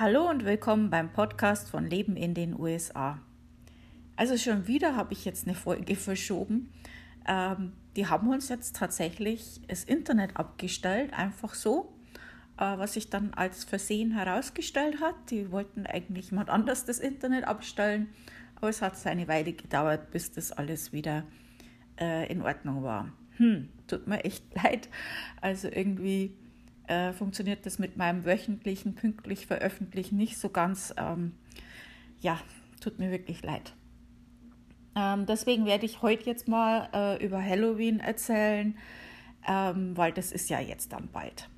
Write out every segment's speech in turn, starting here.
Hallo und willkommen beim Podcast von Leben in den USA. Also schon wieder habe ich jetzt eine Folge verschoben. Ähm, die haben uns jetzt tatsächlich das Internet abgestellt, einfach so, äh, was sich dann als Versehen herausgestellt hat. Die wollten eigentlich jemand anders das Internet abstellen, aber es hat seine Weile gedauert, bis das alles wieder äh, in Ordnung war. Hm, tut mir echt leid. Also irgendwie äh, funktioniert das mit meinem wöchentlichen pünktlich veröffentlichen nicht so ganz. Ähm, ja, tut mir wirklich leid. Ähm, deswegen werde ich heute jetzt mal äh, über Halloween erzählen, ähm, weil das ist ja jetzt dann bald.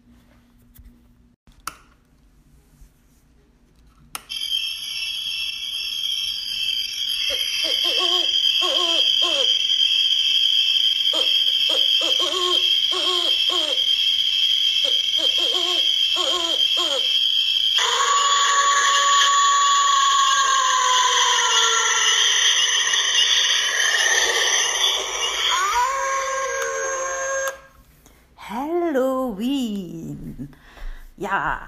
Ja,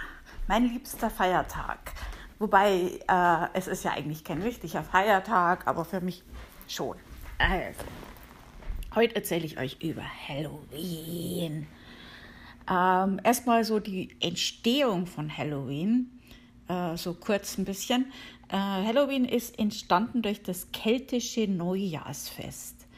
mein liebster Feiertag. Wobei, äh, es ist ja eigentlich kein richtiger Feiertag, aber für mich schon. Also, heute erzähle ich euch über Halloween. Ähm, erstmal so die Entstehung von Halloween, äh, so kurz ein bisschen. Äh, Halloween ist entstanden durch das keltische Neujahrsfest.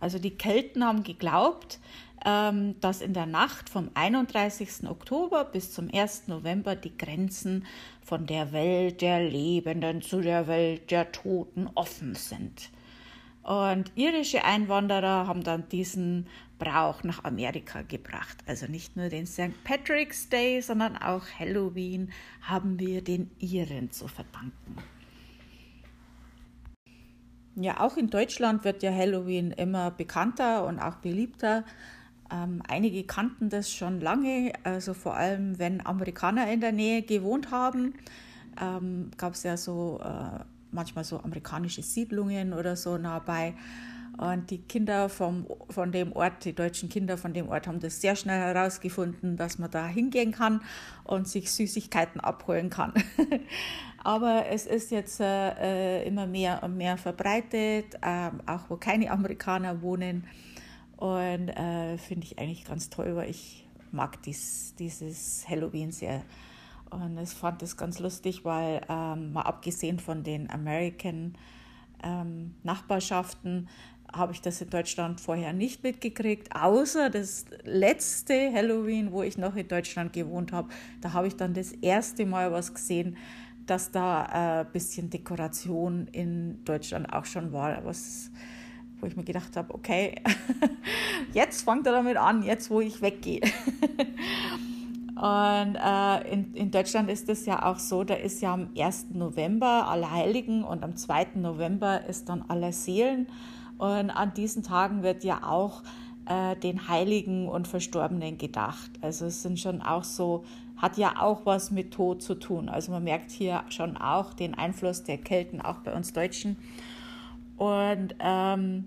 Also die Kelten haben geglaubt, dass in der Nacht vom 31. Oktober bis zum 1. November die Grenzen von der Welt der Lebenden zu der Welt der Toten offen sind. Und irische Einwanderer haben dann diesen Brauch nach Amerika gebracht. Also nicht nur den St. Patrick's Day, sondern auch Halloween haben wir den Iren zu verdanken. Ja, auch in Deutschland wird ja Halloween immer bekannter und auch beliebter. Ähm, einige kannten das schon lange, also vor allem wenn Amerikaner in der Nähe gewohnt haben, ähm, gab es ja so äh, manchmal so amerikanische Siedlungen oder so nah bei. Und die Kinder vom, von dem Ort, die deutschen Kinder von dem Ort haben das sehr schnell herausgefunden, dass man da hingehen kann und sich Süßigkeiten abholen kann. Aber es ist jetzt äh, immer mehr und mehr verbreitet, äh, auch wo keine Amerikaner wohnen. Und äh, finde ich eigentlich ganz toll, weil ich mag dies, dieses Halloween sehr. Und ich fand das ganz lustig, weil ähm, mal abgesehen von den American ähm, Nachbarschaften habe ich das in Deutschland vorher nicht mitgekriegt, außer das letzte Halloween, wo ich noch in Deutschland gewohnt habe. Da habe ich dann das erste Mal was gesehen, dass da ein äh, bisschen Dekoration in Deutschland auch schon war. Was wo ich mir gedacht habe, okay, jetzt fangt er damit an, jetzt wo ich weggehe. Und äh, in, in Deutschland ist es ja auch so, da ist ja am 1. November Allerheiligen und am 2. November ist dann Allerseelen. Und an diesen Tagen wird ja auch äh, den Heiligen und Verstorbenen gedacht. Also es sind schon auch so, hat ja auch was mit Tod zu tun. Also man merkt hier schon auch den Einfluss der Kelten, auch bei uns Deutschen. Und ähm,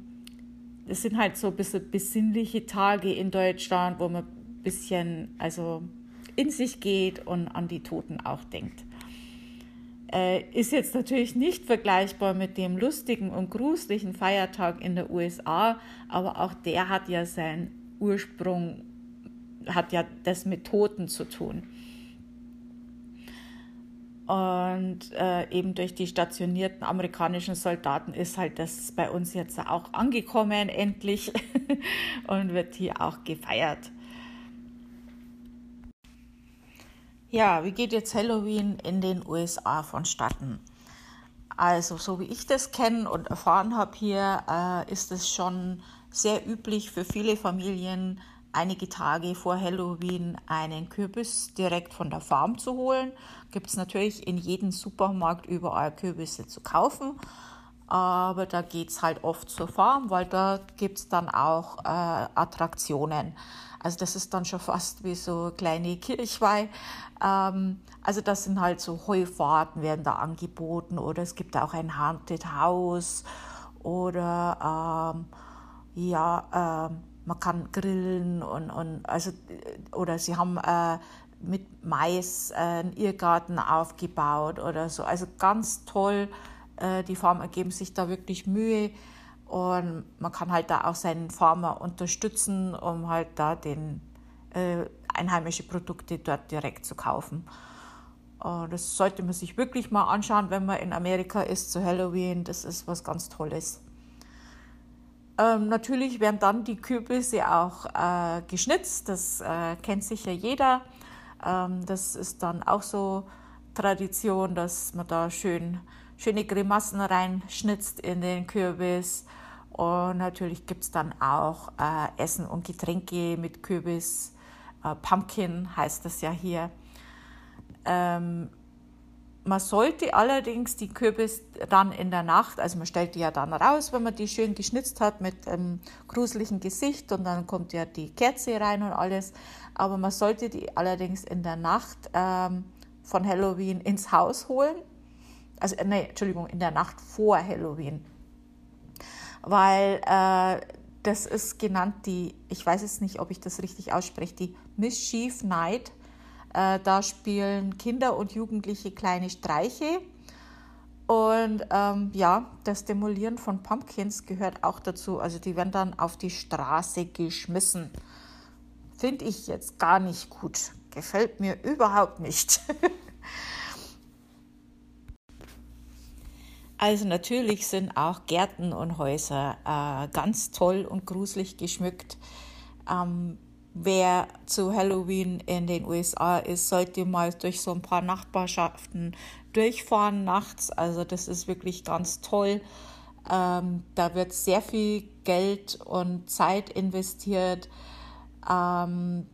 es sind halt so ein bisschen besinnliche Tage in Deutschland, wo man ein bisschen also in sich geht und an die Toten auch denkt. Äh, ist jetzt natürlich nicht vergleichbar mit dem lustigen und gruseligen Feiertag in der USA, aber auch der hat ja seinen Ursprung, hat ja das mit Toten zu tun. Und äh, eben durch die stationierten amerikanischen Soldaten ist halt das bei uns jetzt auch angekommen, endlich, und wird hier auch gefeiert. Ja, wie geht jetzt Halloween in den USA vonstatten? Also, so wie ich das kenne und erfahren habe hier, äh, ist es schon sehr üblich für viele Familien, einige Tage vor Halloween einen Kürbis direkt von der Farm zu holen. Gibt es natürlich in jedem Supermarkt überall Kürbisse zu kaufen. Aber da geht es halt oft zur Farm, weil da gibt es dann auch äh, Attraktionen. Also das ist dann schon fast wie so kleine Kirchweih. Ähm, also das sind halt so Heufahrten werden da angeboten oder es gibt auch ein Haunted House oder ähm, ja, ähm, man kann grillen und, und also oder sie haben äh, mit Mais äh, einen Irrgarten aufgebaut oder so. Also ganz toll. Äh, die Farmer geben sich da wirklich Mühe und man kann halt da auch seinen Farmer unterstützen, um halt da den äh, einheimische Produkte dort direkt zu kaufen. Äh, das sollte man sich wirklich mal anschauen, wenn man in Amerika ist zu Halloween. Das ist was ganz Tolles. Ähm, natürlich werden dann die Kürbisse auch äh, geschnitzt, das äh, kennt sicher jeder. Ähm, das ist dann auch so Tradition, dass man da schön, schöne Grimassen reinschnitzt in den Kürbis. Und natürlich gibt es dann auch äh, Essen und Getränke mit Kürbis. Äh, Pumpkin heißt das ja hier. Ähm, man sollte allerdings die Kürbis dann in der Nacht, also man stellt die ja dann raus, wenn man die schön geschnitzt hat mit einem gruseligen Gesicht und dann kommt ja die Kerze rein und alles. Aber man sollte die allerdings in der Nacht ähm, von Halloween ins Haus holen. Also, äh, nee, Entschuldigung, in der Nacht vor Halloween. Weil äh, das ist genannt die, ich weiß jetzt nicht, ob ich das richtig ausspreche, die Mischief Night äh, da spielen Kinder und Jugendliche kleine Streiche. Und ähm, ja, das Demolieren von Pumpkins gehört auch dazu. Also die werden dann auf die Straße geschmissen. Finde ich jetzt gar nicht gut. Gefällt mir überhaupt nicht. also natürlich sind auch Gärten und Häuser äh, ganz toll und gruselig geschmückt. Ähm, wer zu Halloween in den USA ist, sollte mal durch so ein paar Nachbarschaften durchfahren nachts. Also das ist wirklich ganz toll. Ähm, da wird sehr viel Geld und Zeit investiert. Ähm,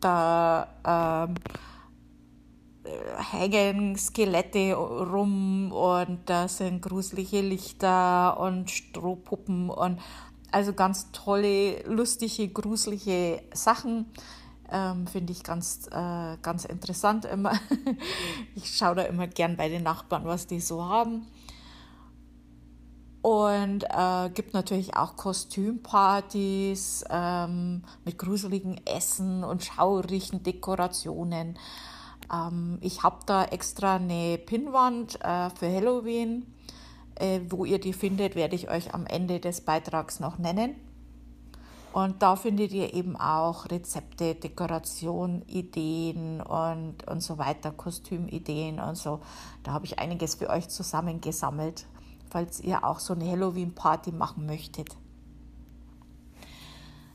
da ähm, hängen Skelette rum und da sind gruselige Lichter und Strohpuppen und also ganz tolle, lustige, gruselige Sachen. Ähm, Finde ich ganz, äh, ganz interessant immer. ich schaue da immer gern bei den Nachbarn, was die so haben. Und äh, gibt natürlich auch Kostümpartys ähm, mit gruseligen Essen und schaurigen Dekorationen. Ähm, ich habe da extra eine Pinnwand äh, für Halloween äh, wo ihr die findet, werde ich euch am Ende des Beitrags noch nennen. Und da findet ihr eben auch Rezepte, Dekoration, Ideen und, und so weiter, Kostümideen und so. Da habe ich einiges für euch zusammengesammelt, falls ihr auch so eine Halloween-Party machen möchtet.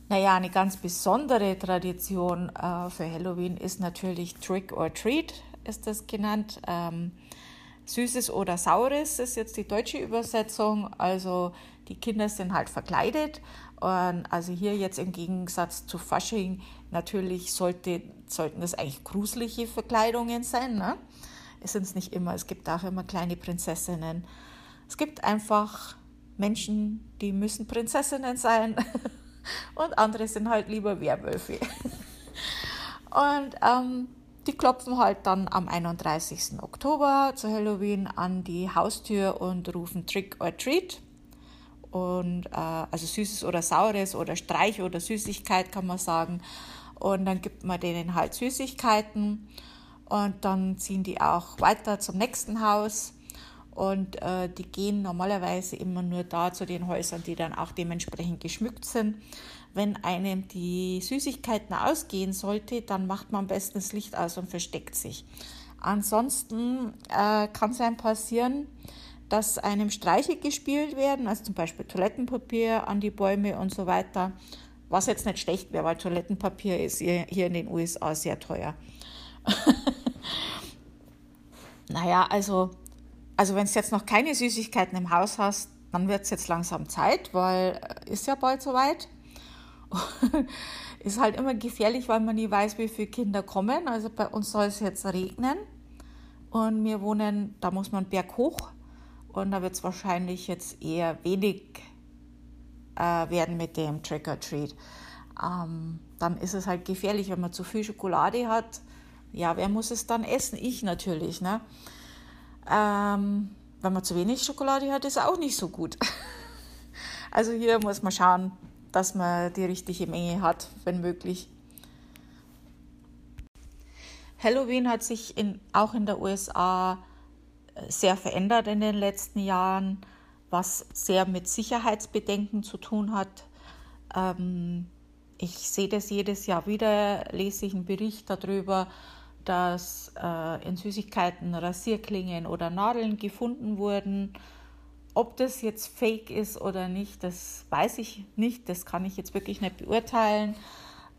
Naja, eine ganz besondere Tradition äh, für Halloween ist natürlich Trick or Treat, ist das genannt. Ähm, Süßes oder Saures ist jetzt die deutsche Übersetzung. Also die Kinder sind halt verkleidet. Und also hier jetzt im Gegensatz zu Fasching, natürlich sollte, sollten das eigentlich gruselige Verkleidungen sein. Ne? Es sind es nicht immer, es gibt auch immer kleine Prinzessinnen. Es gibt einfach Menschen, die müssen Prinzessinnen sein und andere sind halt lieber Werwölfe. Und ähm, die klopfen halt dann am 31. Oktober zu Halloween an die Haustür und rufen Trick or Treat. Und äh, also Süßes oder Saures oder Streich oder Süßigkeit kann man sagen. Und dann gibt man denen halt Süßigkeiten. Und dann ziehen die auch weiter zum nächsten Haus. Und äh, die gehen normalerweise immer nur da zu den Häusern, die dann auch dementsprechend geschmückt sind. Wenn einem die Süßigkeiten ausgehen sollte, dann macht man am besten das Licht aus und versteckt sich. Ansonsten äh, kann es einem passieren, dass einem Streiche gespielt werden, also zum Beispiel Toilettenpapier an die Bäume und so weiter. Was jetzt nicht schlecht wäre, weil Toilettenpapier ist hier in den USA sehr teuer. naja, also, also wenn du jetzt noch keine Süßigkeiten im Haus hast, dann wird es jetzt langsam Zeit, weil äh, ist ja bald soweit. ist halt immer gefährlich, weil man nie weiß, wie viele Kinder kommen. Also bei uns soll es jetzt regnen und wir wohnen, da muss man berghoch und da wird es wahrscheinlich jetzt eher wenig äh, werden mit dem Trick or Treat. Ähm, dann ist es halt gefährlich, wenn man zu viel Schokolade hat. Ja, wer muss es dann essen? Ich natürlich. Ne? Ähm, wenn man zu wenig Schokolade hat, ist auch nicht so gut. also hier muss man schauen, dass man die richtige Menge hat, wenn möglich. Halloween hat sich in, auch in der USA äh, sehr verändert in den letzten Jahren, was sehr mit Sicherheitsbedenken zu tun hat. Ähm, ich sehe das jedes Jahr wieder, lese ich einen Bericht darüber, dass äh, in Süßigkeiten Rasierklingen oder Nadeln gefunden wurden. Ob das jetzt fake ist oder nicht, das weiß ich nicht, das kann ich jetzt wirklich nicht beurteilen.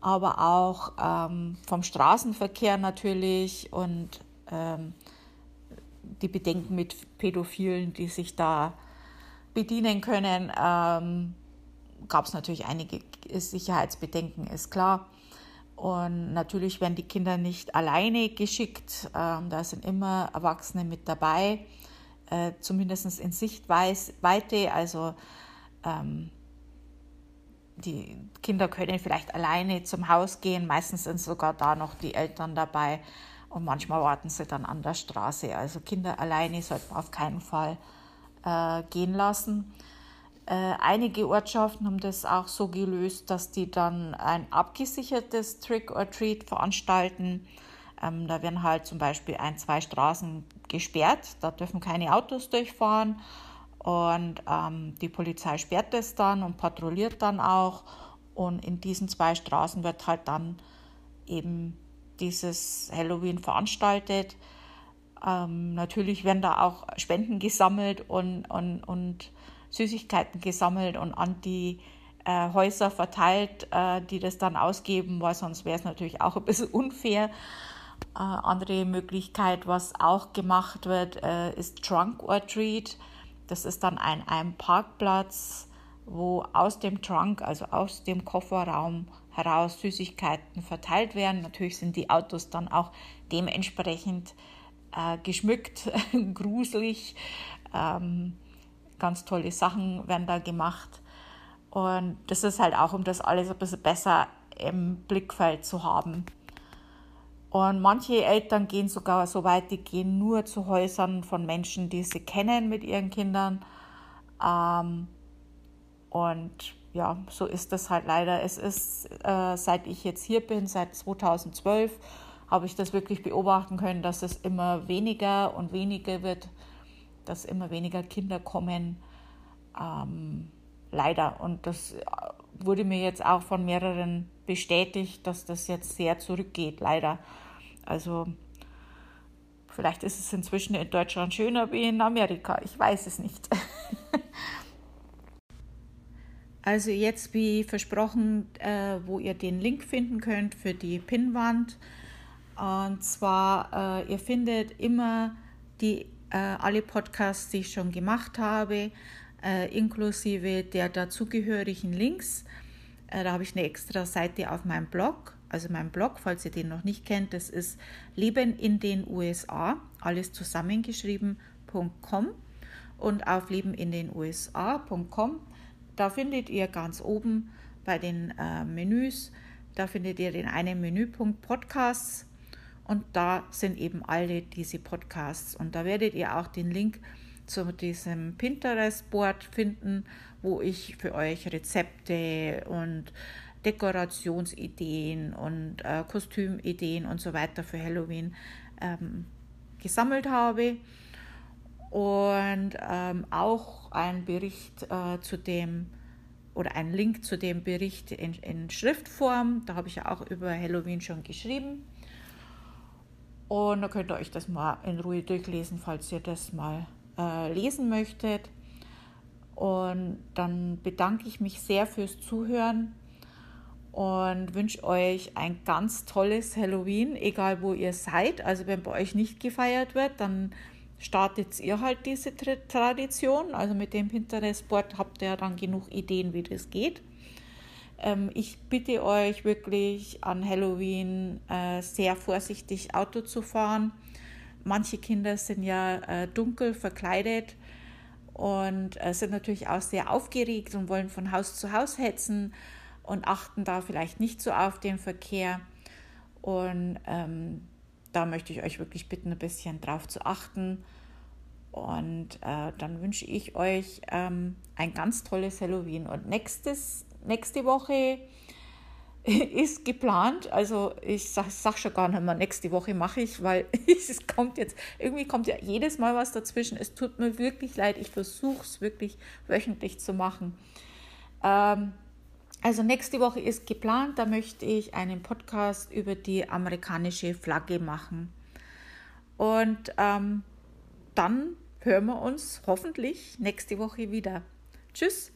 Aber auch ähm, vom Straßenverkehr natürlich und ähm, die Bedenken mit Pädophilen, die sich da bedienen können, ähm, gab es natürlich einige Sicherheitsbedenken, ist klar. Und natürlich werden die Kinder nicht alleine geschickt. Ähm, da sind immer Erwachsene mit dabei, äh, zumindest in Sichtweite. Also ähm, die Kinder können vielleicht alleine zum Haus gehen. Meistens sind sogar da noch die Eltern dabei. Und manchmal warten sie dann an der Straße. Also Kinder alleine sollte man auf keinen Fall äh, gehen lassen. Äh, einige Ortschaften haben das auch so gelöst, dass die dann ein abgesichertes Trick or Treat veranstalten. Ähm, da werden halt zum Beispiel ein, zwei Straßen gesperrt, da dürfen keine Autos durchfahren und ähm, die Polizei sperrt das dann und patrouilliert dann auch und in diesen zwei Straßen wird halt dann eben dieses Halloween veranstaltet. Ähm, natürlich werden da auch Spenden gesammelt und, und, und Süßigkeiten gesammelt und an die äh, Häuser verteilt, äh, die das dann ausgeben, weil sonst wäre es natürlich auch ein bisschen unfair. Äh, andere Möglichkeit, was auch gemacht wird, äh, ist Trunk or Treat. Das ist dann ein, ein Parkplatz, wo aus dem Trunk, also aus dem Kofferraum heraus Süßigkeiten verteilt werden. Natürlich sind die Autos dann auch dementsprechend äh, geschmückt, gruselig. Ähm, ganz tolle Sachen werden da gemacht. Und das ist halt auch, um das alles ein bisschen besser im Blickfeld zu haben. Und manche Eltern gehen sogar so weit, die gehen nur zu Häusern von Menschen, die sie kennen mit ihren Kindern. Ähm, und ja, so ist das halt leider. Es ist, äh, seit ich jetzt hier bin, seit 2012, habe ich das wirklich beobachten können, dass es immer weniger und weniger wird dass immer weniger Kinder kommen. Ähm, leider. Und das äh, wurde mir jetzt auch von mehreren bestätigt, dass das jetzt sehr zurückgeht, leider. Also vielleicht ist es inzwischen in Deutschland schöner wie in Amerika. Ich weiß es nicht. also jetzt wie versprochen, äh, wo ihr den Link finden könnt für die Pinnwand. Und zwar, äh, ihr findet immer die äh, alle Podcasts, die ich schon gemacht habe, äh, inklusive der dazugehörigen Links. Äh, da habe ich eine extra Seite auf meinem Blog, also mein Blog, falls ihr den noch nicht kennt, das ist Leben in den USA, alles zusammengeschrieben.com und auf lebenindenusa.com. Da findet ihr ganz oben bei den äh, Menüs, da findet ihr den einen Menüpunkt Podcasts und da sind eben alle diese Podcasts. Und da werdet ihr auch den Link zu diesem Pinterest-Board finden, wo ich für euch Rezepte und Dekorationsideen und äh, Kostümideen und so weiter für Halloween ähm, gesammelt habe. Und ähm, auch ein Bericht äh, zu dem oder ein Link zu dem Bericht in, in Schriftform. Da habe ich ja auch über Halloween schon geschrieben. Und da könnt ihr euch das mal in Ruhe durchlesen, falls ihr das mal äh, lesen möchtet. Und dann bedanke ich mich sehr fürs Zuhören und wünsche euch ein ganz tolles Halloween, egal wo ihr seid. Also wenn bei euch nicht gefeiert wird, dann startet ihr halt diese Tradition. Also mit dem Pinterest-Board habt ihr dann genug Ideen, wie das geht. Ähm, ich bitte euch wirklich an Halloween äh, sehr vorsichtig Auto zu fahren. Manche Kinder sind ja äh, dunkel verkleidet und äh, sind natürlich auch sehr aufgeregt und wollen von Haus zu Haus hetzen und achten da vielleicht nicht so auf den Verkehr. Und ähm, da möchte ich euch wirklich bitten, ein bisschen drauf zu achten. Und äh, dann wünsche ich euch ähm, ein ganz tolles Halloween. Und nächstes nächste Woche ist geplant. Also ich sag, sag, schon gar nicht mehr, nächste Woche mache ich, weil es kommt jetzt, irgendwie kommt ja jedes Mal was dazwischen. Es tut mir wirklich leid. Ich versuche es wirklich wöchentlich zu machen. Ähm, also nächste Woche ist geplant, da möchte ich einen Podcast über die amerikanische Flagge machen. Und ähm, dann hören wir uns hoffentlich nächste Woche wieder. Tschüss.